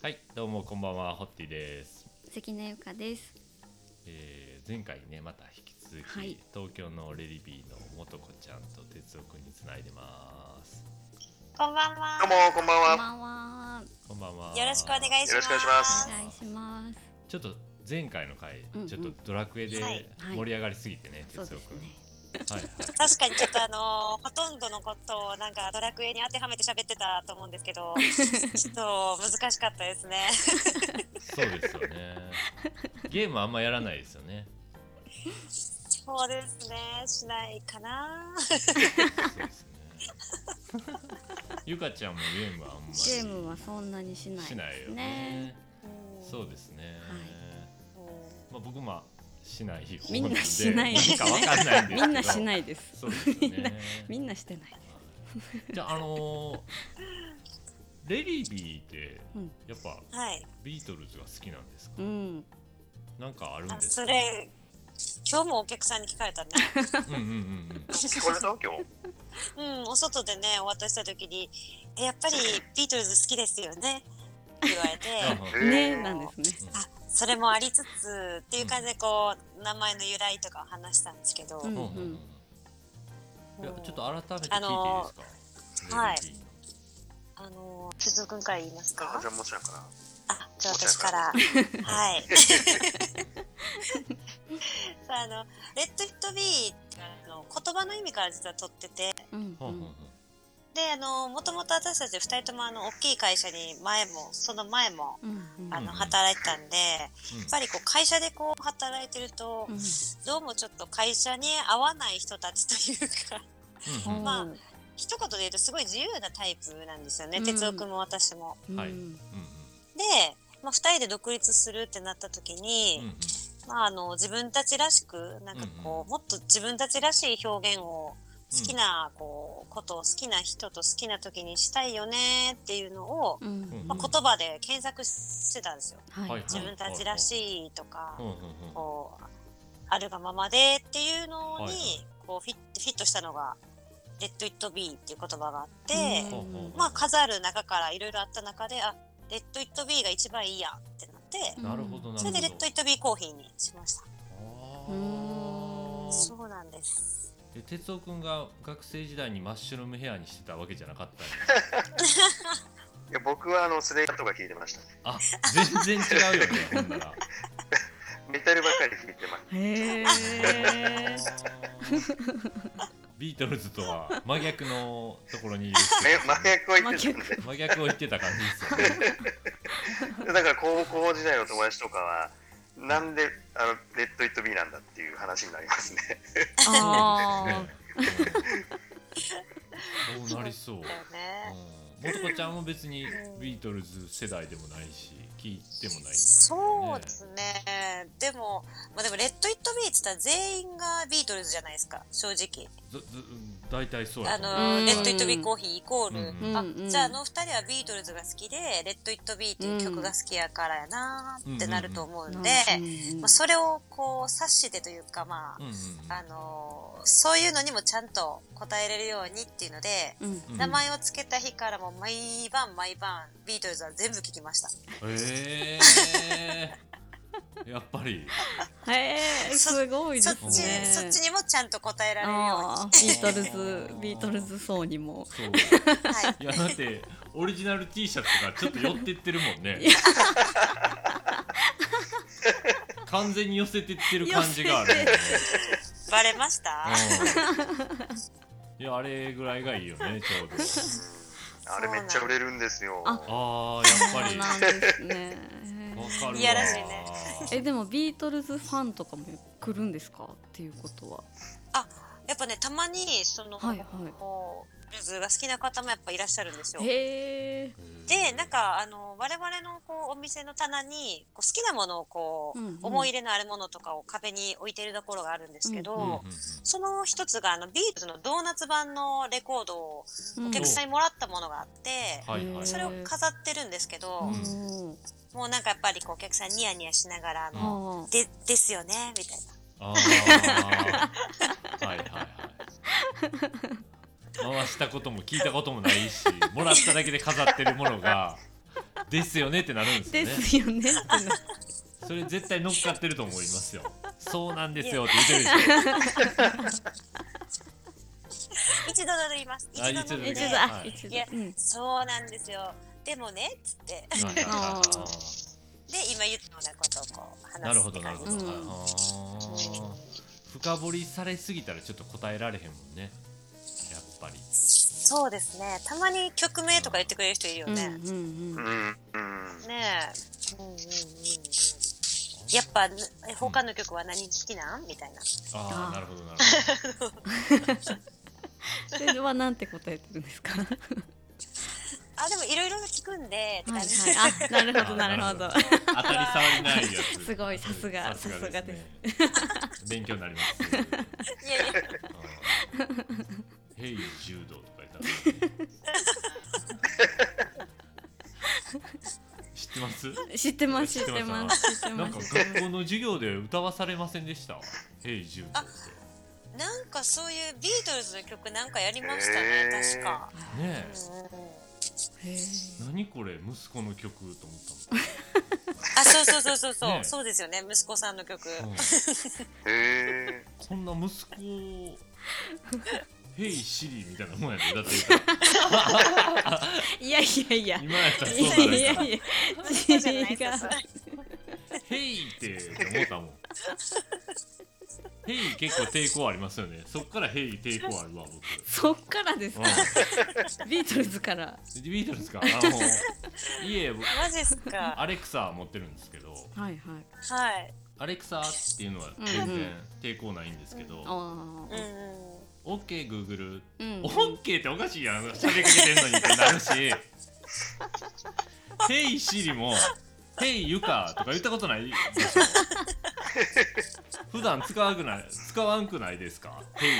はい、どうもこんばんは、ホッティです。関根ゆかです。えー前回ね、また引き続き、はい東京のレディビーの元子ちゃんと哲夫くんにつないでます。こんばんは。どうもこんばんは。こんばんは。こんばんは。よろしくお願いします。よろしくお願いしますお願いします。ちょっと前回の回、うんうんちょっとドラクエではい盛り上がりすぎてね、哲夫くん。そうですね。はいはい。確かにちょっとあのーほとんどのことをなんかドラクエに当てはめて喋ってたと思うんですけど、ちょっと難しかったですね。そうですよね。ゲームあんまやらないですよね。そうですね。しないかな。そうですね。ゆかちゃんもゲームはあんまりゲームはそんなにしない。しないよね。うんそうですね。うんまあ僕もしない方みんなしないですねかわかんないんですけど。みんなしないです。そうですよみんなね。みんなしてない。じゃああのーレディビーってうんやっぱはい。ビートルズが好きなんですか？うん。なんかあるんあですか？それ今日もお客さんに聞かれたね。うんうんうんうん。聞 こえた今日。うん、お外でねお渡しした時にえやっぱりビートルズ好きですよね？って言われて。うんねなんですね。あそれもありつつっていう感じでこう名前の由来とかを話したんですけど、うんうんいやちょっと改めて聞いていいですか？あのーはい。あの哲夫君から言いますか？あじゃあもちゃんから。あじゃあ私から。はい。さああの「レッド・イット・ビー」ってあの言葉の意味から実は取ってて。うんほうほうほうであのもともと私たち2人ともあの大きい会社に前もその前もうんうん。あのうん働いてたんでやうん。っぱりこう会社でこう働いてるとうん。どうもちょっと会社に合わない人たちというかうんうん。まあ一言で言うとすごい自由なタイプなんですよね、うん。哲夫君も私も。はい。うんで、まあ、2人で独立するってなった時に、まあ、あの自分たちらしくなんかこう、もっと自分たちらしい表現を好きなこうことを好きな人と好きな時にしたいよねっていうのを、まあ、言葉で検索してたんですよ。はいはい自分たちらしいとか、こうあるがままでっていうのに、こうフィットフィットしたのが「レッド・イット・ビー」っていう言葉があって、まあ数ある中からいろいろあった中であ Let It Be が一番いいやってなって、うんなるほどなるほど。それで Let It Be コーヒーにしました。そうなんです。で哲夫君が学生時代にマッシュルームヘアにしてたわけじゃなかった いや僕はあのスレイヤーとか聞いてました。あ全然違うよねほんならメタルばっかり聞いてましへえ。ビートルズとは真逆のところにいる真逆を言ってた。真逆を言ってた感じですよね だから高校時代の友達とかは。なんであのレッド・イット・ビーなんだっていう話になりますね。あそうなりそう、だよね。うん、元子ちゃんも別にビートルズ世代でもないし聞いてもないんそうですね。でも、まあでも、 Let It Be って言ったら全員がビートルズじゃないですか、正直。大体そうやあの、うん。 Let It Be コーヒーイコール、うん。あ、じゃああの二人はビートルズが好きで、 Let It Be っていう曲が好きやからやなーってなると思うんで、まあ、それをこう察してというか、まあ、うん。うんうんあのーそういうのにもちゃんと答えれるようにっていうので、うん。うん名前を付けた日からも毎晩毎晩ビートルズは全部聞きました。へえ やっぱり。へえすごいでそっち、すね。そっちにもちゃんと答えられるよ ビートルズビートルズ層にも。そう。はい。いやだってオリジナル T シャツとかちょっと寄ってってるもんね。完全に寄せてってる感じがある。ねバレました？うん。いやあれぐらいがいいよねちょうど。あれめっちゃ売れるんですよ。ああーやっぱり。そうなんですね。いやらしいね えでもビートルズファンとかも来るんですか？っていうことは。やっぱね、たまに、その、はいはいビートルズが好きな方もやっぱいらっしゃるんですよ。へえ。で、なんか、あの、我々のこうお店の棚に、こう好きなものをこう、うんうん。思い入れのあるものとかを壁に置いてるところがあるんですけど、うんうんうんその一つが、あの、ビートルズのドーナツ版のレコードをお客さんにもらったものがあって、はいはい。それを飾ってるんですけど、うん。もうなんかやっぱりこうお客さんニヤニヤしながら、あの、あで、ですよね、みたいな。ああはいはいはい 回したことも聞いたこともないしもらっただけで飾ってるものがですよねってなるんですよね。ですよねってなそれ絶対乗っかってると思いますよ。そうなんですよって言ってるでしょ。一度乗ります。一あ度乗り一度一ます。はい。いやうんそうなんですよ。でもねっつって。で今言ったようなことをこう話すなるほどなるほど、うん。深掘りされすぎたらちょっと答えられへんもんねそうですね。たまに曲名とか言ってくれる人いるよね、うんうんうん。ねえ。うんうんうんやっぱえ他の曲は何好きなん？みたいな。あーああなるほどなるほど。それはなんて答えてるんですか？は いあでもいろいろ聞くんでってはい感じ、あなるほどなるほど。当たり障りないやつ。すごいさすがさすがですね。勉強になります。いやいや。うんヘイ柔道知ってます？知ってます知っててまます知ってなんかます学校の授業で歌わされませんでした？ヘイ柔道っなんかそういうビートルズの曲なんかやりましたね確か、てねうん。うん何これ？息子の曲と思ったもんあそうそうそうそうそう、ねそうですよね息子さんの曲、うん。へえそんな息子をヘイシリみたいなもんやで。だって言ったらいやいやいや。今やったら。いそうなるかやいやいや。いですか違うヘイってって思ったもん。ヘイ結構抵抗ありますよね。そっからヘイ抵抗あるわ僕。そっからですか？うビートルズから。んビートルズか？あの家僕マジっすか？アレクサ持ってるんですけど。はいはい。はい。アレクサっていうのは全然抵抗ないんですけど、あうんーうん OKGoogle、うん。オッケーっておかしいやん。喋りかけてんのにってなるし「ヘイシリも「ヘイユカ」とか言ったことない？でしょ普段使わんくない？使わんくないですか「ヘイ」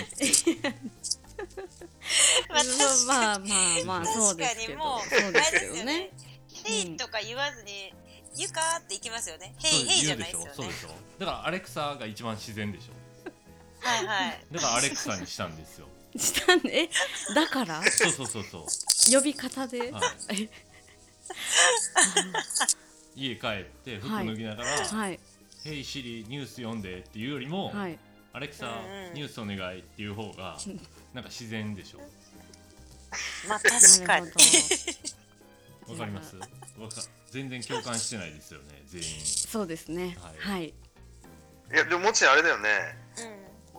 まあ確かまあまあまあそうですけど。確かにもうそうですよよね。ね「ヘイ」とか言わずに「ゆか」っていきますよね「ヘイヘイ」じゃないですよね。でしょ。そうでしょ。だからアレクサが一番自然でしょはいはい。だからアレクサにしたんですよ。したんでえだから？そうそうそうそう。呼び方で？はい。え 家帰って服脱ぎながら「はい。ヘイシリニュース読んで」っていうよりも、はい。アレクサ、ニュースお願いっていう方がなんか自然でしょ。まあ確かに。わかります？わか全然共感してないですよね全員。そうですね。はい。はい。いやでももちろんあれだよね。うん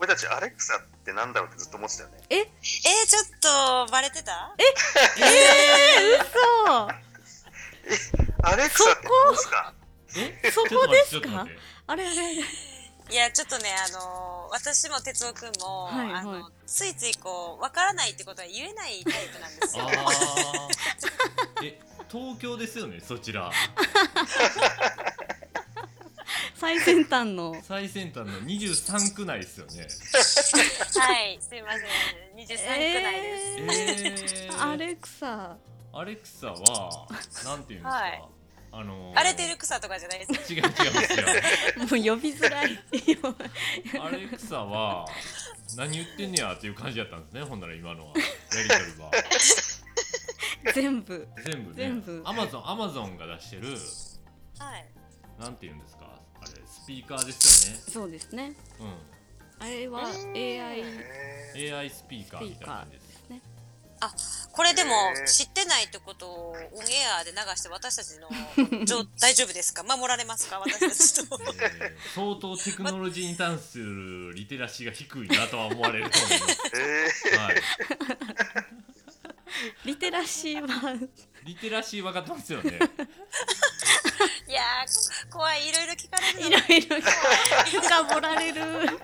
俺たちアレクサってなんだろうってずっと思ってたよね。えー、ちょっとバレてた？え？ー、嘘。アレクサって何ですか？え そこですか？あれあれあれ？いやちょっとねあのー私も哲夫くんも、はいあのはいついついこうわからないってことは言えないタイプなんですよ。え東京ですよねそちら 最先端の。最先端の23区内ですよね。はいすいません。23区内です、えー、アレクサ。アレクサはなんていうんですか、はい。あのー。荒れてる草とかじゃないです違う違いますよ。もう呼びづらい。よアレクサは何言ってんねやっていう感じだったんですねほんなら今のは。やりとりは。全部。全部ね。全部。アマゾンアマゾンが出してる。はい。なんて言うんですか？ピーカーですよね。そうですね。うあれは AI AI スピーカーみたいな感じです。ですねこれでも知ってないってことをオンエアで流して私たちの大丈夫ですか？守られますか？私たちと。え ー相当テクノロジーに関するリテラシーが低いなとは思われると思います、えはい、リテラシーは。リテラシー分かってますよねいやー怖い。いろいろ聞かれるの。いろいろ深掘られる。深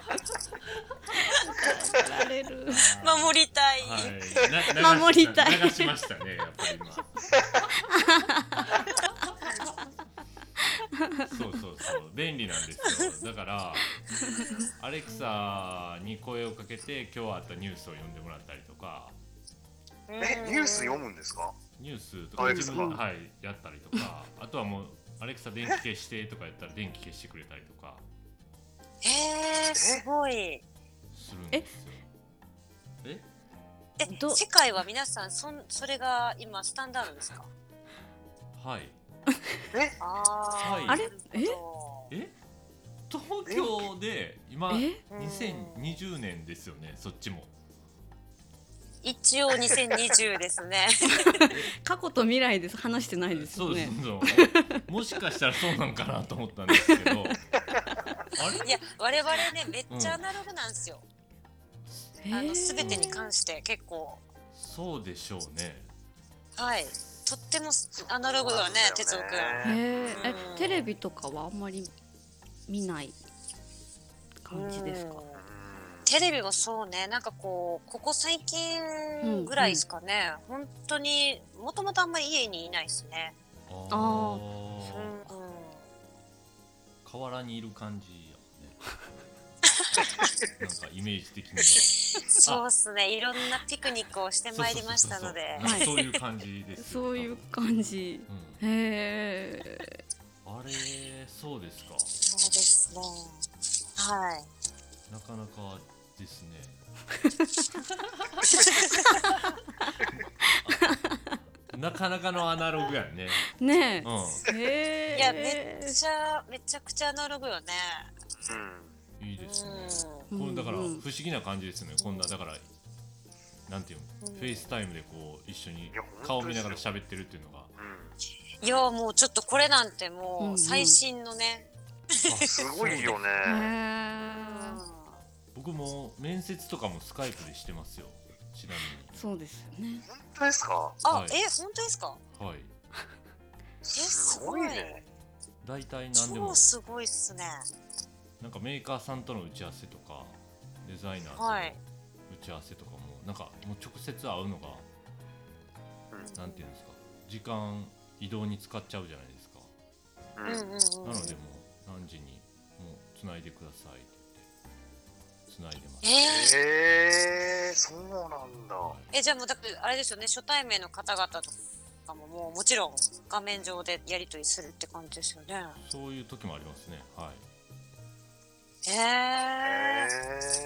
掘られる。守りたい、はい。な守りたい。流しましたねやっぱり今。そうそうそう。便利なんですよ。だからアレクサに声をかけて今日あったニュースを読んでもらったりとか。うんえニュース読むんですか？ニュースとか自分が、はい、やったりとか。あとはもうアレクサ電気消してとかやったら電気消してくれたりとかえー、すごい。するんですよ。え？え？ど？世界は皆さんそんそれが今スタンダードですか？はい。え？あーはい。あれなるほど。え？東京で今え？2020年ですよねそっちも一応2020ですね。過去と未来です。話してないですよね。そうもしかしたらそうなんかなと思ったんですけど。あれ？いや我々ねめっちゃアナログなんですよ、へーあの全てに関して結構。そうでしょうね。はい。とってもアナログよね。哲夫くん。へー。えうん。テレビとかはあんまり見ない感じですか？うんテレビもそうね。なんかこうここ最近ぐらいですかね、本当にもともとあんまり家にいないですね、ああー。うんうん。河原にいる感じやね。なんかイメージ的には。そうっすね。いろんなピクニックをしてまいりましたので。そうそうそうそう。そういう感じですよそういう感じ。うん。へえあれそうですか。そうですね。はい。なかなかですね。あ なかなかのアナログやね。ねうえへえ。いやめっちゃめちゃくちゃアナログよね。うん。んいいですね。うん。これだから不うん。思議な感じですね。こんなだからなんていうの？うん。フェイスタイムでこう一緒に顔見ながら喋ってるっていうのが。うん。いやもうちょっとこれなんてもうんううん最新のね、あすごいよね僕も面接とかもスカイプでしてますよ。ちなそうですよね。本当ですか？あ、はい。え本当ですか？みにはい。すごいね。大体何でも。超すごいっすね。なんかメーカーさんとの打ち合わせとかデザイナーとのはい。打ち合わせとかもなんかもう直接会うのがなんていうんですか？時間移動に使っちゃうじゃないですか。うん。うんうんうんなのでもう何時にもう繋いでくださいって言って繋いでますえー。えー、そうなんだ。えじゃあもうだってあれですよね初対面の方々とかももうもちろん画面上でやり取りするって感じですよね。そういう時もありますね。はい。ええ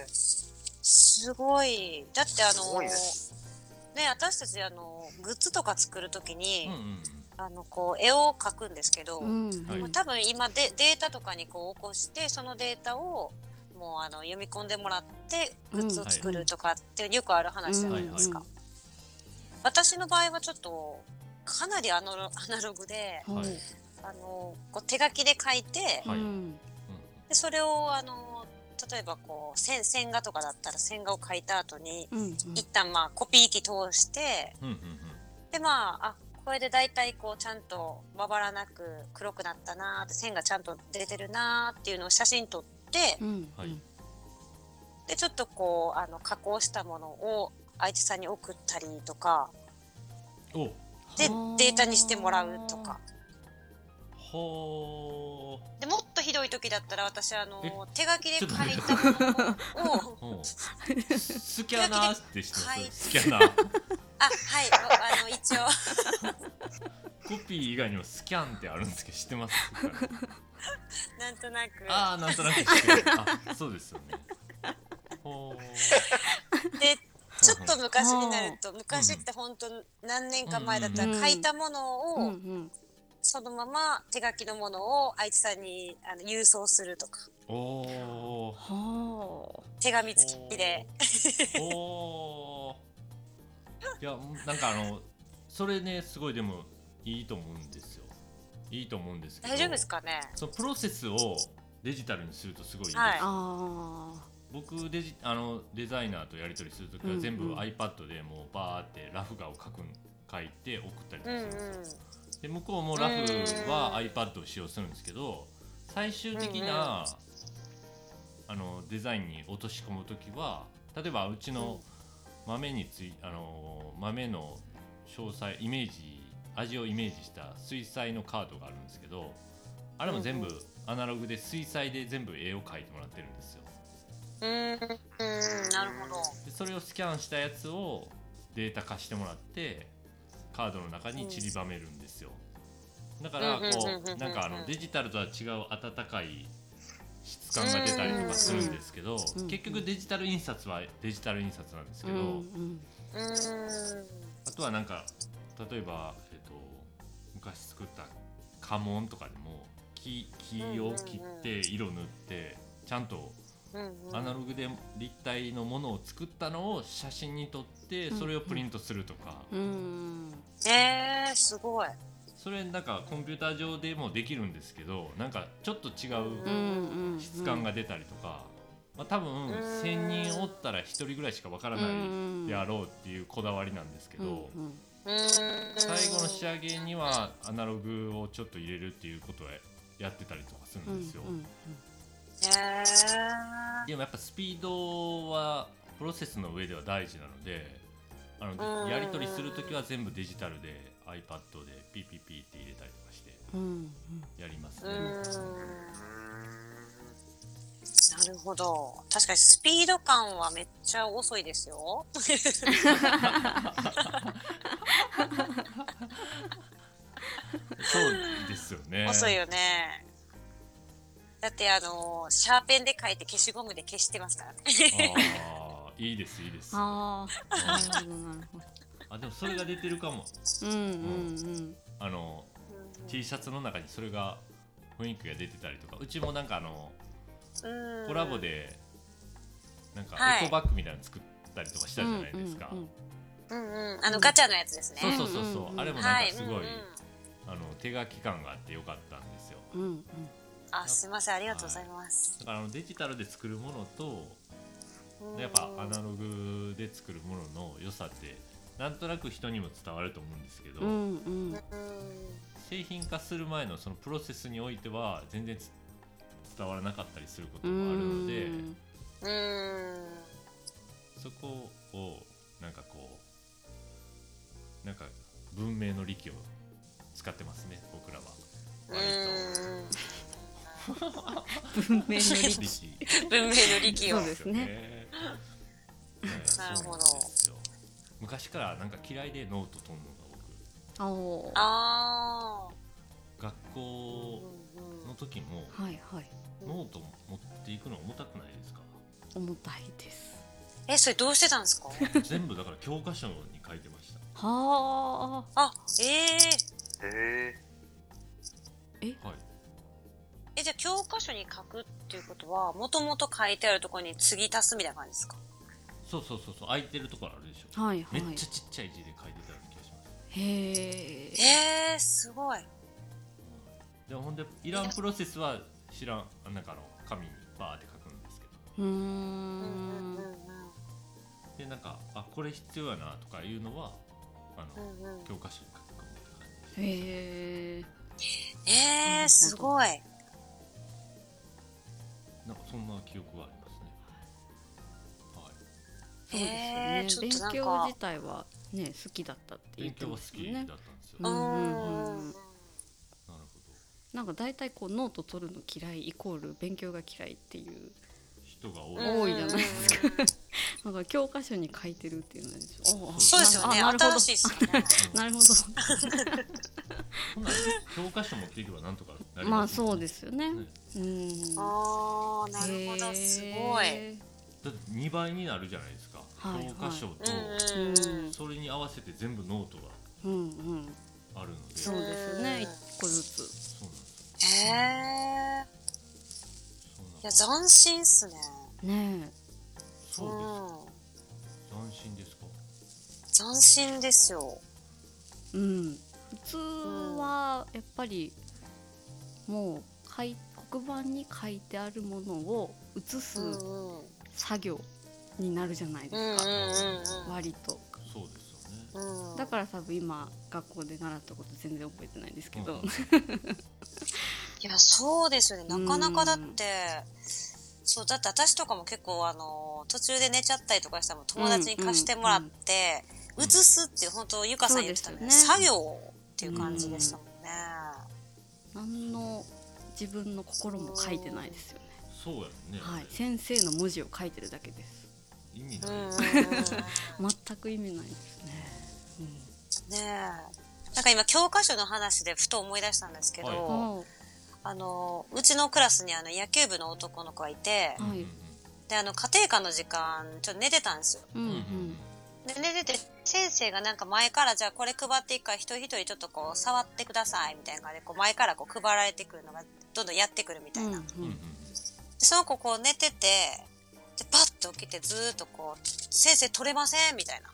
ー、ー、すごい。だってあのね。私たちあのグッズとか作るときに、うんうんあのこう絵を描くんですけど、うん。多分今でデータとかにこう起こしてそのデータをもうあの読み込んでもらってグッズを作るとかってよくある話じゃないですか。うん。私の場合はちょっとかなりアナロ アナログでうんはい。あのこう手書きで書いてはい。うん。でそれをあの例えばこう線線画とかだったら線画を書いた後にうん。うん一旦まあコピー機通してうんうんうん。でまああこれで大体こうちゃんとまばらなく黒くなったなーって線がちゃんと出てるなーっていうのを写真撮っはい。でちょっとこうあの加工したものを相手さんに送ったりとかおではあ。データにしてもらうとか。ほでもっとひどい時だったら私あのえ？手書きで書いたものを スキャナーって知ってはい。ますスキャナー。あはい。ああの一応。コピー以外にもスキャンってあるんですけど知ってます？なんとなく。ああなんとなく。あそうですよね。でちょっと昔になると昔って本当何年か前だったら書いたものをそのまま手書きのものを相手さんにあの郵送するとか。おおは手紙付きで。おいやなんかあのそれねすごいでもいいと思うんですよいいと思うんですけど大丈夫ですかね？そのプロセスをデジタルにするとすごいいいです、はい。ああ僕デジあのデザイナーとやり取りするときは全部うん。うん iPad でもうバーってラフ画を書くん書いて送ったりとうんうんかするんですよ、で向こうもラフは iPad を使用するんですけど最終的な、あのデザインに落とし込む時は例えばうちの豆についあの豆の詳細イメージ味をイメージした水彩のカードがあるんですけどあれも全部アナログで水彩で全部絵を描いてもらってるんですよ。うーんうん。なるほど。でそれをスキャンしたやつをデータ化してもらってカードの中に散りばめるんですよ。だからこうなんかあのデジタルとは違う温かい質感が出たりとかするんですけどうん結局デジタル印刷はデジタル印刷なんですけどあとはなんか例えば、えっと昔作った家紋とかでも木木を切って色塗ってちゃんとアナログで立体のものを作ったのを写真に撮ってそれをプリントするとか、うんえー、すごい。それなんかコンピューター上でもできるんですけどなんかちょっと違う質感が出たりとか、まあ、多分ん。1,000人おったら1人ぐらいしかわからないであろうっていうこだわりなんですけど、うんうん最後の仕上げにはアナログをちょっと入れるっていうことをやってたりとかするんですよ。うんうんへーでもやっぱスピードはプロセスの上では大事なのであのうんやり取りする時は全部デジタルで iPad でピピピって入れたりとかしてうんうんやりますね。んなるほど。確かにスピード感はめっちゃ遅いですよ。そうですよね。遅いよね。だってあのシャーペンで書いて消しゴムで消してますからね。ああいいですいいです。ああなるほどなるほどあでもそれが出てるかも。うんうんあの T シャツの中にそれが雰囲気が出てたりとかうちもなんかあのうんコラボでなんかはいエコバッグみたいなの作ったりとかしたじゃないですか。うんうんうんうん、あのガチャのやつですね。そうそうそうそう、うんうん。うんあれもなんはい、かすごい、うんうん。あの手書き感があってよかったんですよ。うんうん。あ、すみません、ありがとうございます。だからあのデジタルで作るものとうん。やっぱアナログで作るものの良さってなんとなく人にも伝わると思うんですけど、うんうんうん。製品化する前のそのプロセスにおいては全然つ伝わらなかったりすることもあるのでうん。うん。そこを文明の利器を使ってますね僕らは。割うん。文明の利器。文明の利器を。そう。ですね。ねなるほど昔からなんか嫌いでノート取るのがあおああ。僕学校の時もはいはい。ノート持っていくの重たくないですか？重たいですえ、それどうしてたんですか？全部だから教科書に書いてました。はあ、ええへえ？はい。え、じゃあ教科書に書くっていうことは、もともと書いてあるところに次足すみたいな感じですか？そうそうそうそう。空いてるところあるでしょ。あはいはい。めっちゃちっちゃい字で書いてたような気がします。へえええすごい。でもほんでいらんプロセスは知らんなんかあの紙にバーって書くんですけど。うんでなんかあこれ必要やなとかいうのはあの、うんうん。教科書に書くかもって感じ。へえええすごい。なんかそんな記憶はありますね。はい。そうですよねへーちょっ勉強自体はね好きだったって言って勉強は好ますよねきだったんですよ、うなるんうんうん。ほなんか大体こうノート取るの嫌いイコール勉強が嫌いっていう。ど人が多い、多いじゃないですか。なんか教科書に書いてるっていうのでしょ。あそう。ですよね。あなるほど。新しいですよね。なるほど。教科書持っていけばなんとかなりまあますよそうですよね。ね。うん。ああ、なるほど、すごい。へだって2倍になるじゃないですか、はい教科書と、うんうんうん。それに合わせて全部ノートがーうんうん。あるので。そうですよね。一個ずつ。そうなんですよ。へえ。いや、斬新っすね。ねそううです斬新ですか？ん。斬新ですよ。えうん普通はやっぱりもう書い黒板に書いてあるものを写すうんうん。うん作業になるじゃないでうんすか、うん割とそうですよねうん。だから多分今学校で習ったこと全然覚えてないんですけど、うん いや、そうですよね。なかなかだって、そう、だって私とかも結構あの、途中で寝ちゃったりとかしたら友達に貸してもらって、うん写すっていう、本当ゆかさん言ってたね。ね。作業っていう感じでしたもんね。何の自分の心も書いてないですよね、そうやね、はい、先生の文字を書いてるだけです。意味うんうんない。うん。うん。ね全く意味ないですね、え。なんか今教科書の話でふと思い出したんですけど、はいあの、うちのクラスにあの野球部の男の子がいて、はいで、あの家庭科の時間、ちょっと寝てたんですよ。うんううんで、寝てて、先生がなんか前からじゃあこれ配っていくから一人一人ちょっとこう触ってくださいみたいな感じでこう前からこう配られてくるのがどんどんやってくるみたいな。うんうんその子こう寝てて、で、パッと起きてずーっとこう、先生取れませんみたいな。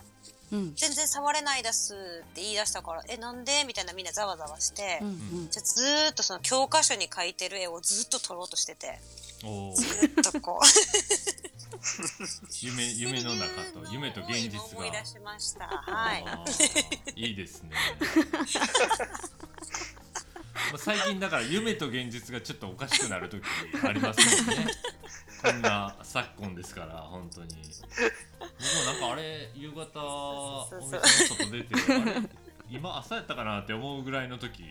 うん。全然触れないですって言い出したから、え、なんで？みたいなみんなざわざわして、うんうん。じゃあずーっとその教科書に書いてる絵をずっと撮ろうとしてて、おー。ずーっとこう。夢夢の中と 夢と現実が。思い出しました。はい。いいですね。まあ最近だから夢と現実がちょっとおかしくなる時ありますもんねこんな昨今ですから本当に。僕もなんかあれ夕方お店の外出てあれ 今朝やったかなって思うぐらいの時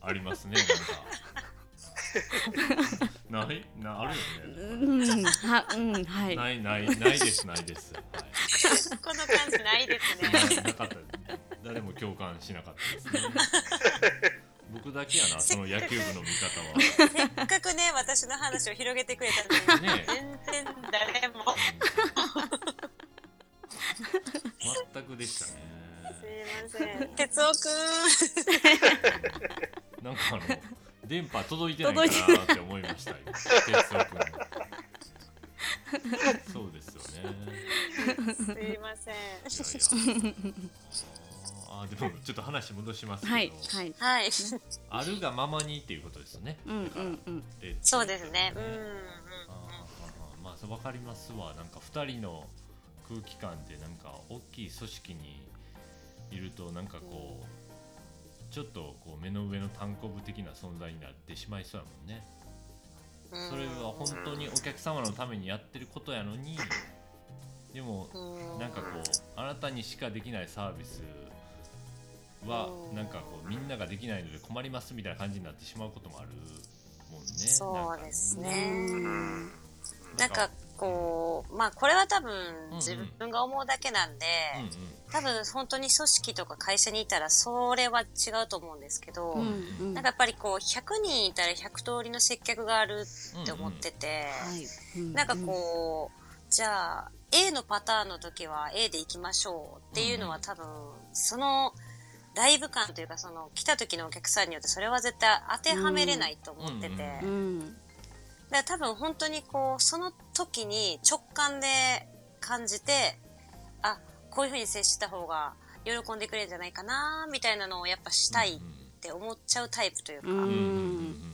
ありますねなんか。ない？なあるよね。うんはうんはい。ないないないですないです、はいこの感じないですね。ななかった誰も共感しなかったですね僕だけやなその野球部の見方は。せっかくね、私の話を広げてくれたのに、ね全然誰も。全くでしたね。すいません。哲夫くん。なんかあの電波届いてないかなって思いました今哲夫君のそうですよね。すいません。いやいやあーでもちょっと話戻しますけど、はい。はい。はい。あるがままにっていうことですよね。うんうんうん。でそうですね。うんうんまあそう分かりますわ。なんか2人の空気感でなんか大きい組織にいるとなんかこうちょっとこう目の上の単行部的な存在になってしまいそうやもんね。うん。それは本当にお客様のためにやってることやのに。でもうんなんかこうあなたにしかできないサービスはう。んなんかこうみんなができないので困りますみたいな感じになってしまうこともあるもんね。そうですなんか。ね。うんなんかこう、まあこれは多分うん自分が思うだけなんで、うんうん。多分本当に組織とか会社にいたらそれは違うと思うんですけど、うんうんなんかやっぱりこう100人いたら100通りの接客があるって思ってて、なんかこう、じゃあ A のパターンの時は A で行きましょうっていうのは多分そのライブ感というかその来た時のお客さんによってそれは絶対当てはめれないと思ってて、うんうんだから多分本当にこうその時に直感で感じてあこういうふうに接した方が喜んでくれるんじゃないかなみたいなのをやっぱしたいって思っちゃうタイプというか、うん。うん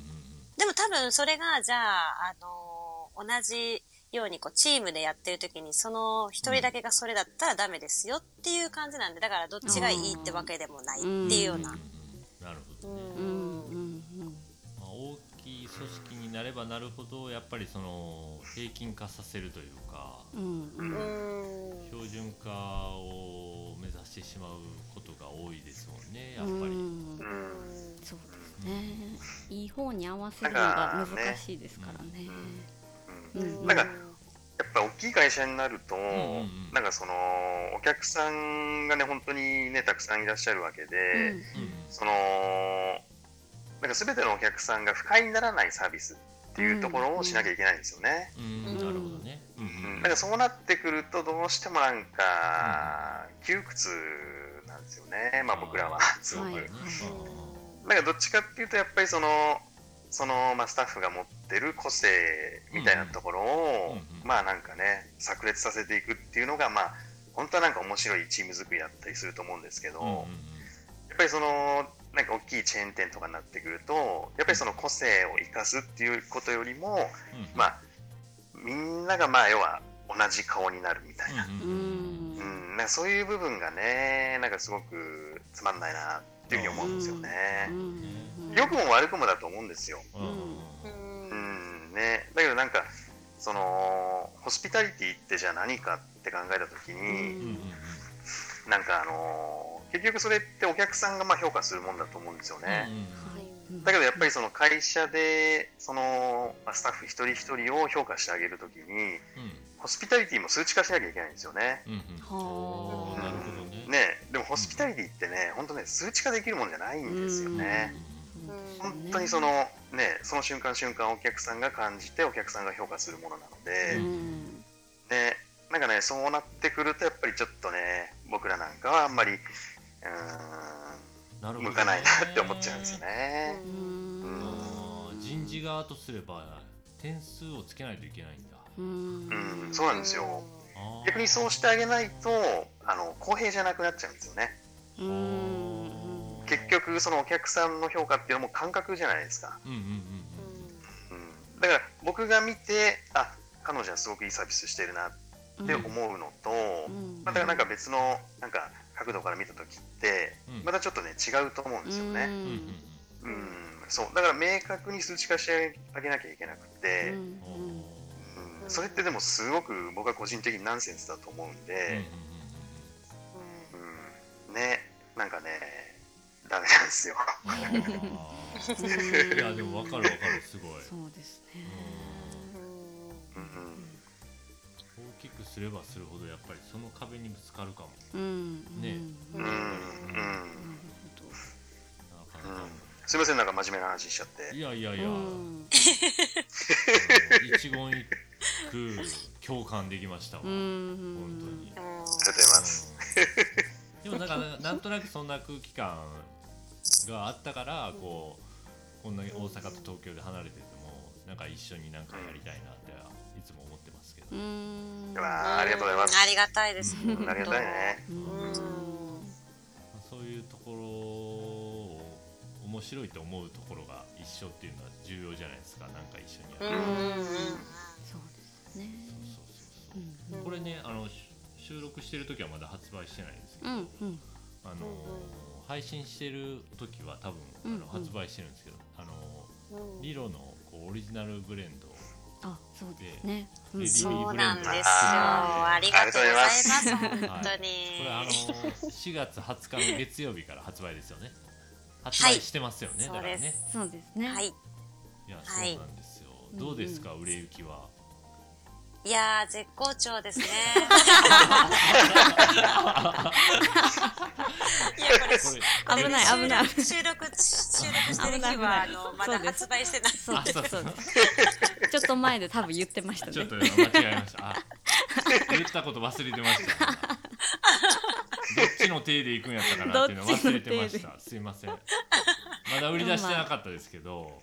でも多分それがじゃあ、あの同じようにこうチームでやってる時にその一人だけがそれだったらダメですよっていう感じなんでだからどっちがいいってわけでもないっていうような。なるほど。ね、まあ、大きい組織になればなるほどやっぱりその平均化させるというか標準化を目指してしまうことが多いですもんねやっぱり、そうですね。いい方に合わせるのが難しいですからねなんかやっぱ大きい会社になると、んうんうん。なんかそのお客さんがね本当にねたくさんいらっしゃるわけで、うん。そのなんか全てのお客さんが不快にならないサービスっていうところをしなきゃいけないんですよね。なるほどね、うんうん。なんかそうなってくるとどうしてもなんか窮屈なんですよね、まあ、僕らは。すごく。はい。なんかどっちかっていうとやっぱりそのその、まあ、スタッフが持ってる個性みたいなところを、うんうん。まあなんかね炸裂させていくっていうのがまあ本当はなんか面白いチーム作りだったりすると思うんですけど、うんうんやっぱりそのなんか大きいチェーン店とかになってくるとやっぱりその個性を生かすっていうことよりも、うんうん。まあみんながまあ要は同じ顔になるみたいな、ううんうん。ん。うん。なんかそういう部分がねなんかすごくつまんないなっていうふうに思うんですよね。うん良くも悪くもだと思うんですよ。うん。うん。うん。うんね、だけどなんかそのホスピタリティってじゃあ何かって考えた時に、うん。うんうんなんかあの結局それってお客さんがまあ評価するもんだと思うんですよね。はい。だけどやっぱりその会社でそのまあスタッフ一人一人を評価してあげるときにうん。ホスピタリティも数値化しなきゃいけないんですよね。うんね。ね、でもホスピタリティってね、本当ね数値化できるもんじゃないんですよね。本当にそのねその瞬間瞬間お客さんが感じてお客さんが評価するものなので、うん。ねなんかねそうなってくるとやっぱりちょっとね僕僕らなんかはあんまりうなるほどね。ーん向かないなって思っちゃうんですよね。ううん。人事側とすれば点数をつけないといけないんだ。うん。うん、そうなんですよ。逆にそうしてあげないとあの公平じゃなくなっちゃうんですよね。うん結局そのお客さんの評価っていうのも感覚じゃないですか。うんうんうんうん、だから僕が見てあ彼女はすごくいいサービスしてるなって思うのと、うん。またなんか別のなんか角度から見た時ってうん。またちょっとね違うと思うんですよね。うん。うん。そう。だから明確に数値化してあげなきゃいけなくて、うん。うん。それってでもすごく僕は個人的にナンセンスだと思うんうんうんで、うん。ね。なんかねダメなんですよ。うんうんあー。いやでも分かる分かるすごい。そうですね。うん。うん大きくすればするほどやっぱりその壁にぶつかるかも。うん。ね。うん。うん。うん。なるなかなか。うんすいませんなんか真面目な話しちゃって。いやいやいや、一言一句共感できました本ん当に、ありがとうございます。うん。でもなんかなんとなくそんな空気感があったからこうこんなに大阪と東京で離れててもなんか一緒になんかやりたいなっていつも思ってますけど、うん。あありがとうございます。ありがたいです。ありがたいね。うん。そういうところを面白いと思うところが一緒っていうのは重要じゃないですか。なんか一緒にやる、うん。うんうんそうですね。そうそうそううんそう。これねあのし収録してる時はまだ発売してないんですけど、うんうん。あの配信してる時は多分あの発売してるんですけど、あのうん。リロのこうオリジナルブレンドあそうですね。うん。でそうなんですよ。ありがとうございます。本当に。これあの4月20日の月曜日から発売ですよね。発売してますよね、そうだからね。です。そうですね。はい。いやそうはいなんですよ、うんどうですか、売れ行きは？いやー、絶好調ですね。いや、これ、これ危ない危ない収録、収録してる日は、あの、まだ発売してない。そうですあそうです ちょっと前で多分言ってましたねちょっと間違えました。あ、言ったこと忘れてました。どっちの手で行くんやったかなっていうの忘れてましどた。すいません。まだ売り出してなかったですけど、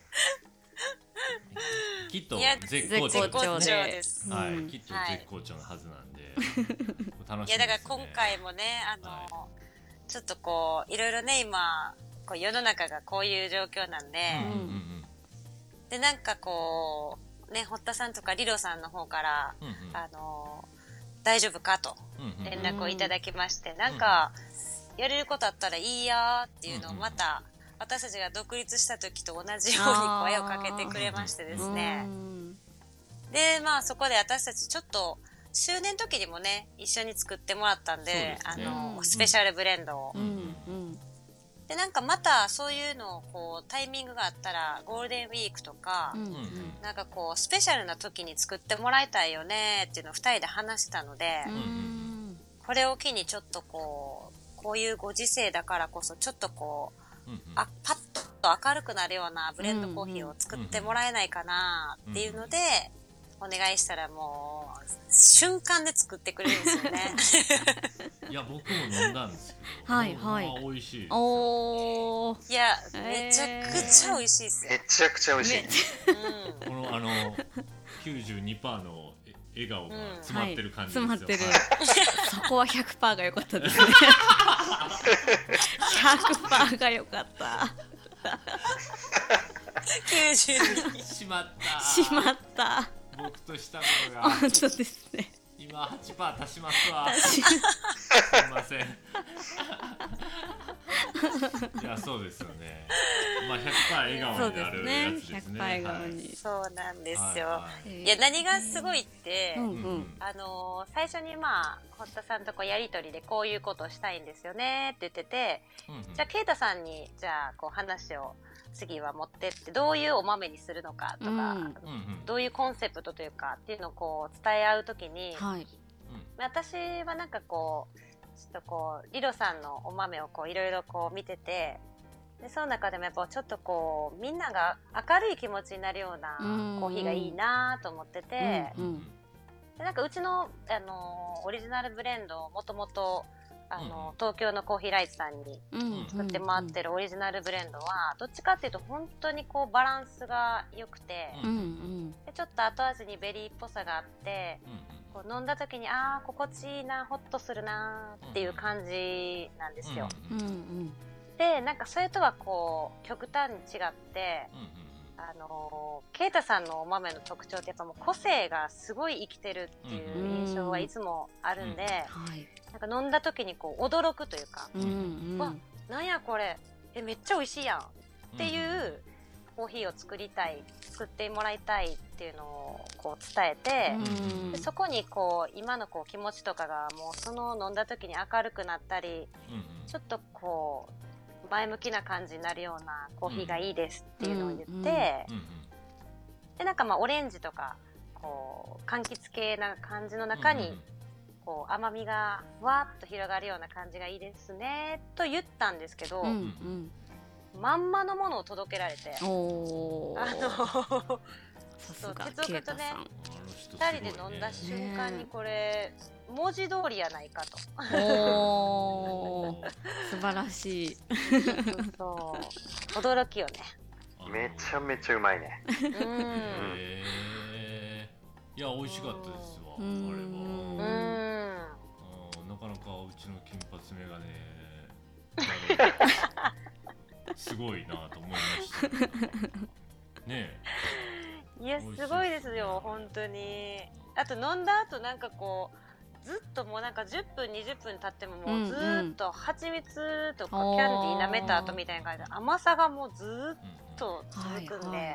きっと絶好調で。す。はい、うん。きっとはい絶好調のはずなんで、楽しみです、ね。いや、だから今回もね、あの、はちょっとこう、いろいろね、今、こう世の中がこういう状況なんで、うんうんで、なんかこう、ね、堀田さんとかリロさんの方から、うんうん。あの、大丈夫かとうんうんうん。連絡をいただきまして、なんか、やれることあったらいいやーっていうのをうんうんまた、私たちが独立した時と同じように声をかけてくれましてですね。う。ん。で、まあそこで私たちちょっと、周年時にもね、一緒に作ってもらったんで、ですね。の、うん。スペシャルブレンドを。で、なんかまたそういうのをこう、タイミングがあったら、ゴールデンウィークとか、うんうんうん。なんかこう、スペシャルな時に作ってもらいたいよねっていうのを二人で話したので、うん。これを機にちょっとこう、こういうご時世だからこそ、ちょっとこう、あ、パッと明るくなるようなブレンドコーヒーを作ってもらえないかなっていうので、お願いしたらもう、瞬間で作ってくれるんですよね。いや僕も飲んだんですけど、はいはい美味しい。おーいや、えーめちゃくちゃ美味しいですよ。めちゃくちゃ美味しい。めうん。このあの92%の笑顔が詰まってる感じですよ。はい。詰まはいってる。そこは100%が良かったですね。100%が良かった。92。しまった。しまった。僕としたのが。本当ですね今8%足しますわ。私すいません。いやそうですよね。まあ100%笑そうで顔になるすねやつですね。100%笑顔に、そうなんですよ。はいはいいや、何がすごいって、うんうんうんあのー最初にまあ、堀田さんとこうやりとりでこういうことをしたいんですよねって言ってて、うんうんじゃあ、ケイタさんに、じゃあ、こう話を次は持ってって、どういうお豆にするのかとか、うん。うんうん。どういうコンセプトというかっていうのをこう伝え合うときに、はい。私はなんかこう、ちょっとこう、リロさんのお豆をこういろいろこう見てて、で、その中でもやっぱちょっとこう、みんなが明るい気持ちになるようなうん。コーヒーがいいなと思ってて、うん。でなんかうちの、あのーオリジナルブレンドをもともと、あの、東京のコーヒーライツさんにうん。作って回ってるオリジナルブレンドは、どっちかっていうと本当にこうバランスが良くて、うんうん。でちょっと後味にベリーっぽさがあって、こう飲んだ時にああ心地いいなホッとするなっていう感じなんですよ、うんうんでなんかそれとはこう極端に違ってあのーケイタさんのお豆の特徴ってやっぱもう個性がすごい生きてるっていう印象はいつもあるんで、はいなんか飲んだ時にこう驚くというか、うんうん。わなんやこれ。えめっちゃ美味しいやんっていうコーヒーを作りたい作ってもらいたいっていうのをこう伝えて、うんでそこにこう今のこう気持ちとかがもうその飲んだ時に明るくなったりちょっとこう前向きな感じになるようなコーヒーがいいですっていうのを言って、うんうん。でなんかまあオレンジとかこう柑橘系な感じの中にこう甘みがわーっと広がるような感じがいいですねと言ったんですけど、うんうん。まんまのものを届けられておおあのそうが哲夫君とねケイタさん。2人で飲んだ瞬間にこれ文字通りやないかと。おお素晴らしい。そう。驚きよね。めちゃめちゃうまいね。うん。へえいや美味しかったですわあれは。んうんなかなかうちの金髪メガネ すごいなと思いました。ねいやすごいですよ本当に。あと飲んだ後なんかこうずっともうなんか10分20分経ってももうずーっと蜂蜜とかキャンディー舐めた後みたいな感じで甘さがもうずーっえ、と続くんで、はいは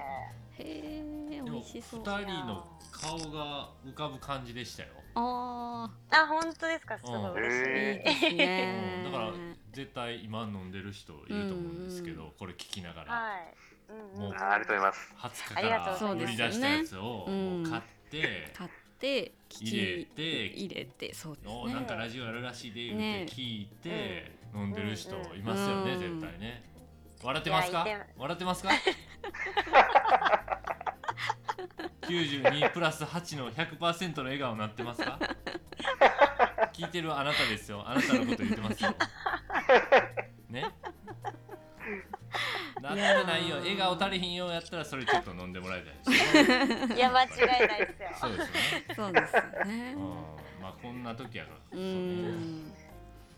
へえ美味しそう2人の顔が浮かぶ感じでしたよ、ああ本当ですか？すごい嬉しい、だから絶対今飲んでる人いると思うんですけど、うん。これ聞きながら、はい、うんうん。もうあありがとうございます。20日ありがとうからございます。売り出したやつをうんもう買って、買って入れて入れてそうですおなんねかラジオやるらしいで言ってね聞いて、飲んでる人いますよね、うん絶対ね。笑ってますか？笑ってますか？92プラス8の100%の笑顔になってますか？聞いてるあなたですよ。あなたのこと言ってますよ。ね？なってないよ。笑顔足りひんようやったらそれちょっと飲んでもらいたいです。よいや間違いないですよ。そうですよね。そうですよね。うん。まあこんな時やから。ねん。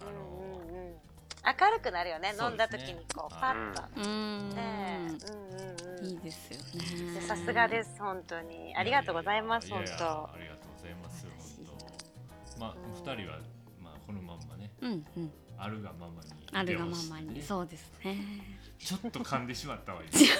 あの明るくなるよねね。飲んだ時にこうパッと。うん。ねうんうんうん。いいですよね。でさすがです本当に。ありがとうございます本当。ありがとうございます本当。まあうん。二人はまあこのまんまね。うんうん。あるがままに。あるがままに。そうですね。ちょっと噛んでしまったわ今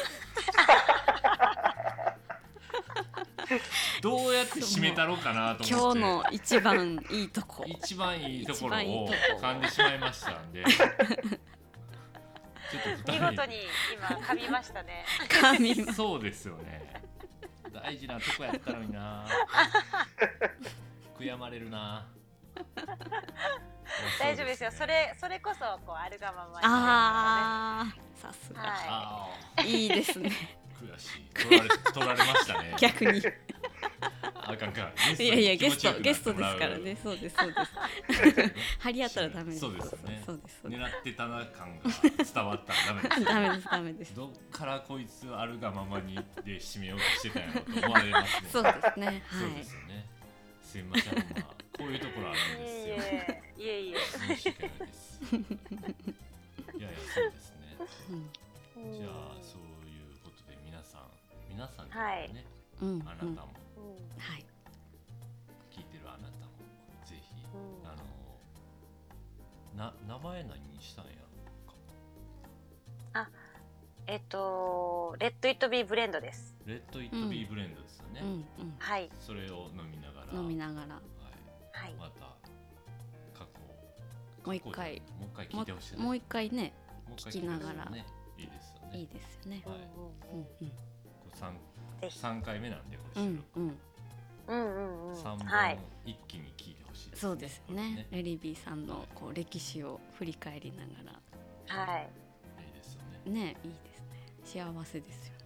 どうやって締めたろうかなと今思って。日の一番いいとこ。一番いいところをとこ噛んでしまいましたんで。ちょっと見事に今噛みましたね。神はそうですよね。大事なとこやったのにな。悔やまれるな。大丈夫ですよ。それそれこそこうあるがままにあーさすが。はあいいですね。ー悔しい。取られ取られましたね。逆に あかんかいやいやゲストゲストですからね。そうですそうです。張り合ったらダメです。そうですね。そうですそうです。狙ってたな感が伝わったらダメです。ダメですダメです。どっからこいつあるがままにで締めようとしてたんやろと思われますね。そうですね。そうはいですよね。すいません。まこういうところあるんいですよ。えいえ。いえいえ。申し訳ないです。いやいやそうですね。うんじゃあそういうことで皆さん皆さんとはい。ね、うん。あなたもIt Be ブレンドです。 Let It Be ブレンドですよね、はい。それを飲みながら。飲みながら。はい、はい。また過去もう一回。もう一回聞もいてほしいね。もう一回ねもう一回聞きながら聞いいねいいですよね。いいですよね。うんはい。うんうん。三三回目なんでこれ収うん録、うん。うんうんうん。三本はい。一気に聞いてほしいです、そうですね。レリビーさんのこう歴史を振り返りながはい。いいですよね。らねいいですね幸せですよね。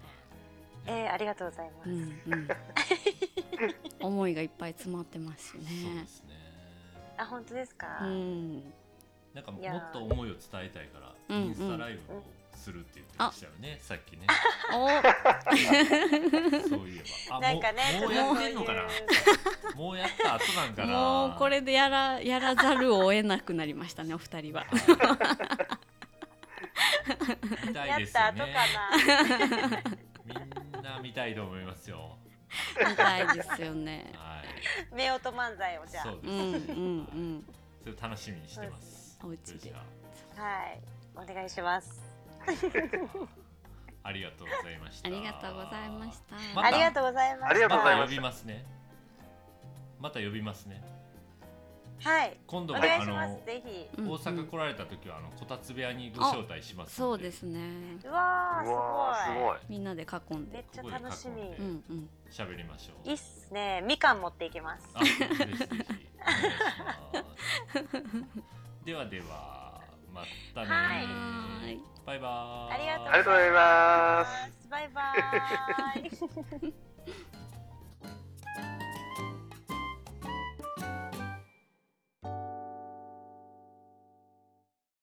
えー、ありがとうございます、うんうん。思いがいっぱい詰まってますしそうねですね。あ本当ですか、うん。なんかもっと思いを伝えたいから、うんうん。インスタライブをするって言ってましたよね、さっきね。お。そういえば。あなんかねもうやってんのかな？そもうやった後なんかな？もうこれでやらやらざるを得なくなりましたねお二人は。見 たやいですよった後かねな。みんな見たいと思いますよ。みたいですよね。はい。夫婦漫才をじゃあ。そうです、うんうんうん。それ楽しみにしてます。お家で。じゃはい。お願いします。あありがとうございました。ありがとうございました。ありがとうございましたまた呼びますね。また呼びますねはい。今度もお願いあのします。ぜひ。うん。大阪来られた時はあのこたつ部屋にご招待しますのそうですね。うわすごい。すごい。みんなで囲んで。めっ。ちゃ楽しみ。うんうん。喋りましょう。いいっすね。みかん持っていきます。ではではまたねはい。バイバーイ。ありがとうありがとうございます。バイバーイ